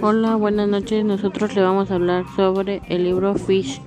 Hola, buenas noches. Nosotros le vamos a hablar sobre el libro Fish.